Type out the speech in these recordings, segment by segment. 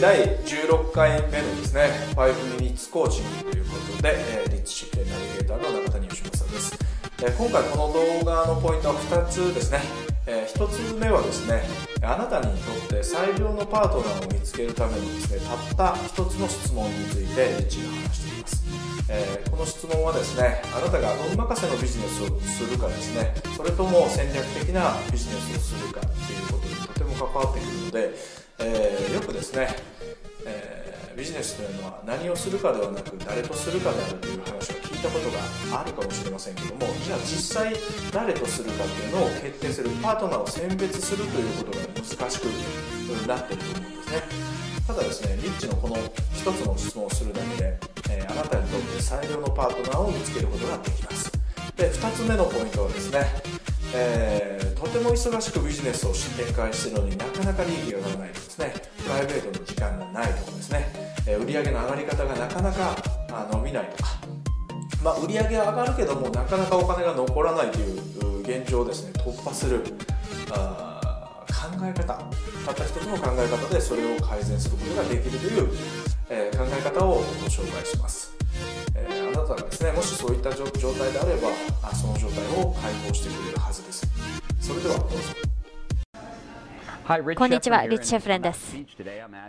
第16回目のですね5ミニッツコーチングということで、えー、リッチシップナビゲーターの中谷義正です、えー、今回この動画のポイントは2つですね、えー、1つ目はですねあなたにとって最良のパートナーを見つけるためにですねたった1つの質問についてリッチが話しています。えー、この質問はですねあなたが運任せのビジネスをするかですねそれとも戦略的なビジネスをするかっていうこと関わってくるので、えー、よくですね、えー、ビジネスというのは何をするかではなく誰とするかであるという話を聞いたことがあるかもしれませんけどもじゃあ実際誰とするかっていうのを決定するパートナーを選別するということが難しくなってると思うんですね。ただですねリッチのこの一つの質問をするだけで、えー、あなたにとって最良のパートナーを見つけることができます。で2つ目のポイントはですねえー、とても忙しくビジネスを展開しているのになかなか利益が上がらないとかですね。プライベートの時間がないとかですね、えー、売上の上がり方がなかなかあ伸びないとか、まあ、売上は上がるけどもなかなかお金が残らないという現状をですね突破するあ考え方。たった一つの考え方でそれを改善することができるという、えー、考え方をご紹介します。あなたがですねもしそういった状態であればその状態を解放してくれるはずです。それではどうぞこんにちは、リッチ・シェフレンです。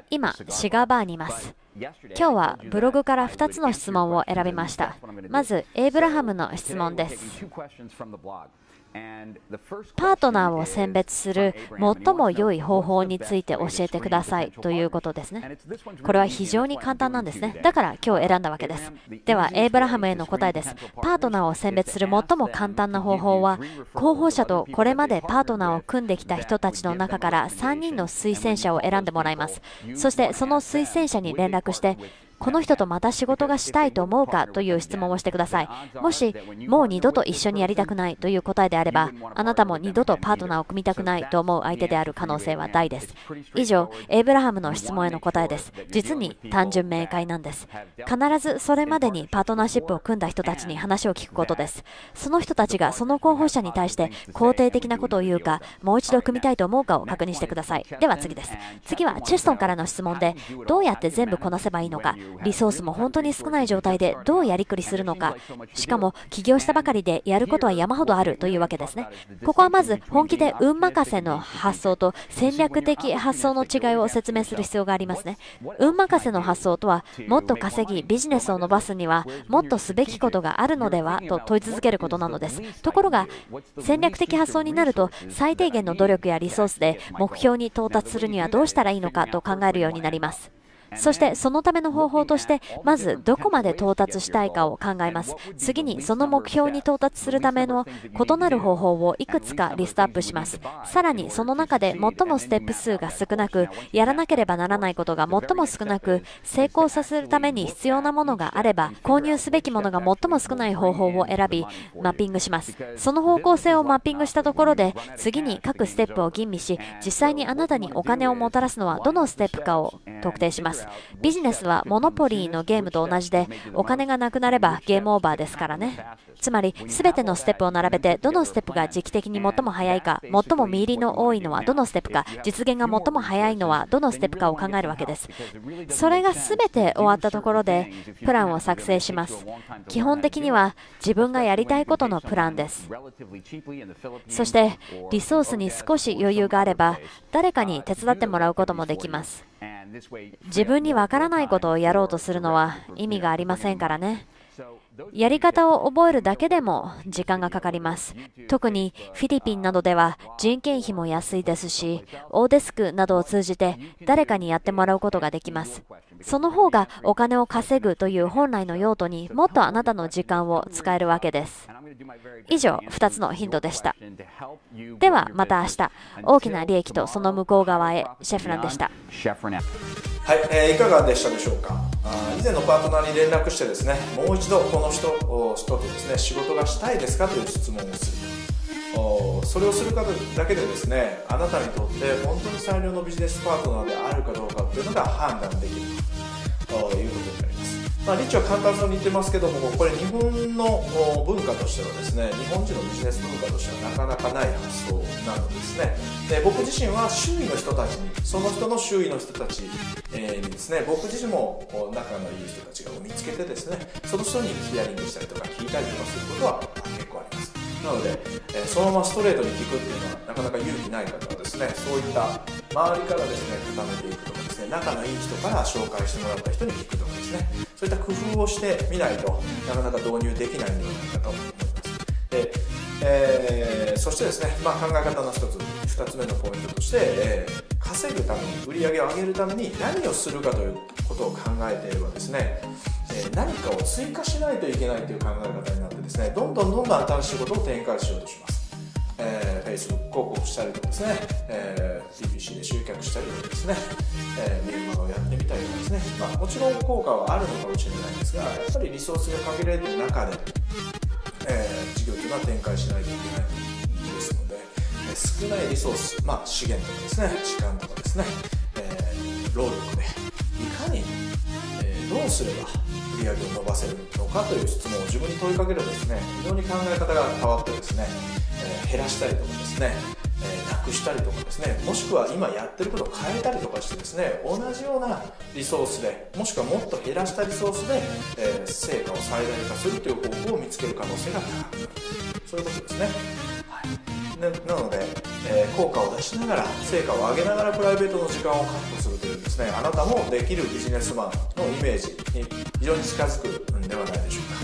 今、シガーバーにいます。今日はブログから2つの質問を選びました。まず、エイブラハムの質問です。パートナーを選別する最も良い方法について教えてくださいということですね。これは非常に簡単なんですね。だから今日選んだわけです。では、エイブラハムへの答えです。パートナーを選別する最も簡単な方法は、候補者とこれまでパートナーを組んできた人たちの中から3人の推薦者を選んでもらいます。そしてその推薦者に連絡して、この人とまた仕事がしたいと思うかという質問をしてください。もし、もう二度と一緒にやりたくないという答えであれば、あなたも二度とパートナーを組みたくないと思う相手である可能性は大です。以上、エイブラハムの質問への答えです。実に単純明快なんです。必ずそれまでにパートナーシップを組んだ人たちに話を聞くことです。その人たちがその候補者に対して肯定的なことを言うか、もう一度組みたいと思うかを確認してください。では次です。次はチェストンからの質問で、どうやって全部こなせばいいのか、リソースも本当に少ない状態でどうやりくりするのか、しかも起業したばかりでやることは山ほどあるというわけですね。ここはまず本気で運任せの発想と戦略的発想の違いを説明する必要がありますね。運任せの発想とは、もっと稼ぎ、ビジネスを伸ばすには、もっとすべきことがあるのではと問い続けることなのです。ところが、戦略的発想になると、最低限の努力やリソースで目標に到達するにはどうしたらいいのかと考えるようになります。そしてそのための方法としてまずどこまで到達したいかを考えます。次にその目標に到達するための異なる方法をいくつかリストアップします。さらにその中で最もステップ数が少なくやらなければならないことが最も少なく成功させるために必要なものがあれば購入すべきものが最も少ない方法を選びマッピングします。その方向性をマッピングしたところで次に各ステップを吟味し実際にあなたにお金をもたらすのはどのステップかを特定します。ビジネスはモノポリーのゲームと同じで、お金がなくなればゲームオーバーですからね。つまり、すべてのステップを並べて、どのステップが時期的に最も早いか、最も見入りの多いのはどのステップか、実現が最も早いのはどのステップかを考えるわけです。それがすべて終わったところで、プランを作成します。基本的には自分がやりたいことのプランです。そして、リソースに少し余裕があれば、誰かに手伝ってもらうこともできます。自分にわからないことをやろうとするのは意味がありませんからね。やり方を覚えるだけでも時間がかかります。特にフィリピンなどでは人件費も安いですし、オーデスクなどを通じて誰かにやってもらうことができます。その方がお金を稼ぐという本来の用途にもっとあなたの時間を使えるわけです。以上、2つのヒントでした。ではまた明日、大きな利益とその向こう側へ、シェフランでした。はい、えー、いかがでしたでしょうか？以前のパートナーに連絡してですねもう一度この人人とですね仕事がしたいですかという質問をする。それをするかだけでですねあなたにとって本当に最良のビジネスパートナーであるかどうかっていうのが判断できる。ということになります。まあ、リッチは簡単そうに言ってますけどもこれ日本の文化としてはですね日本人のビジネス文化としてはなかなかない発想なのですね。で僕自身は周囲の人たちにその人の周囲の人たち、にですね僕自身も仲のいい人たちが見つけてですねその人にヒアリングしたりとか聞いたりとかすることは結構あります。なので、えそのままストレートに聞くっていうのはなかなか勇気ない方はですねそういった周りからですね固めていくとかですね仲のいい人から紹介してもらった人に聞くとかですね。そういった工夫をしてみないとなかなか導入できないんではないかと思います。で、えー、そしてですね、まあ、考え方の一つ2つ目のポイントとして、えー、稼ぐために売り上げを上げるために何をするかということを考えていればですね、えー、何かを追加しないといけないという考え方になってですねどんどんどんどん新しいことを展開しようとします。えー、Facebook 広告したりとかですね、えー、PPC で集客したりとかですね、えー、メルマガをやってみたりとかですね、まあ、もちろん効果はあるのかもしれないんですが、やっぱりリソースが限られてる中で、えー、事業というのは展開しないといけないですので、えー、少ないリソース、まあ、資源とかですね、時間とかですね、えー、労力で、いかに、えー、どうすれば売り上げを伸ばせるのかという質問を自分に問いかけるとですね、非常に考え方が変わってですね、えー、減らしたりとかですね、えー、なくしたりとかですねもしくは今やってることを変えたりとかしてですね同じようなリソースでもしくはもっと減らしたリソースで、えー、成果を最大化するという方法を見つける可能性が高くなる。そういうことですね、はい、なので、えー、効果を出しながら成果を上げながらプライベートの時間を確保するというですねあなたもできるビジネスマンのイメージに非常に近づくんではないでしょうか。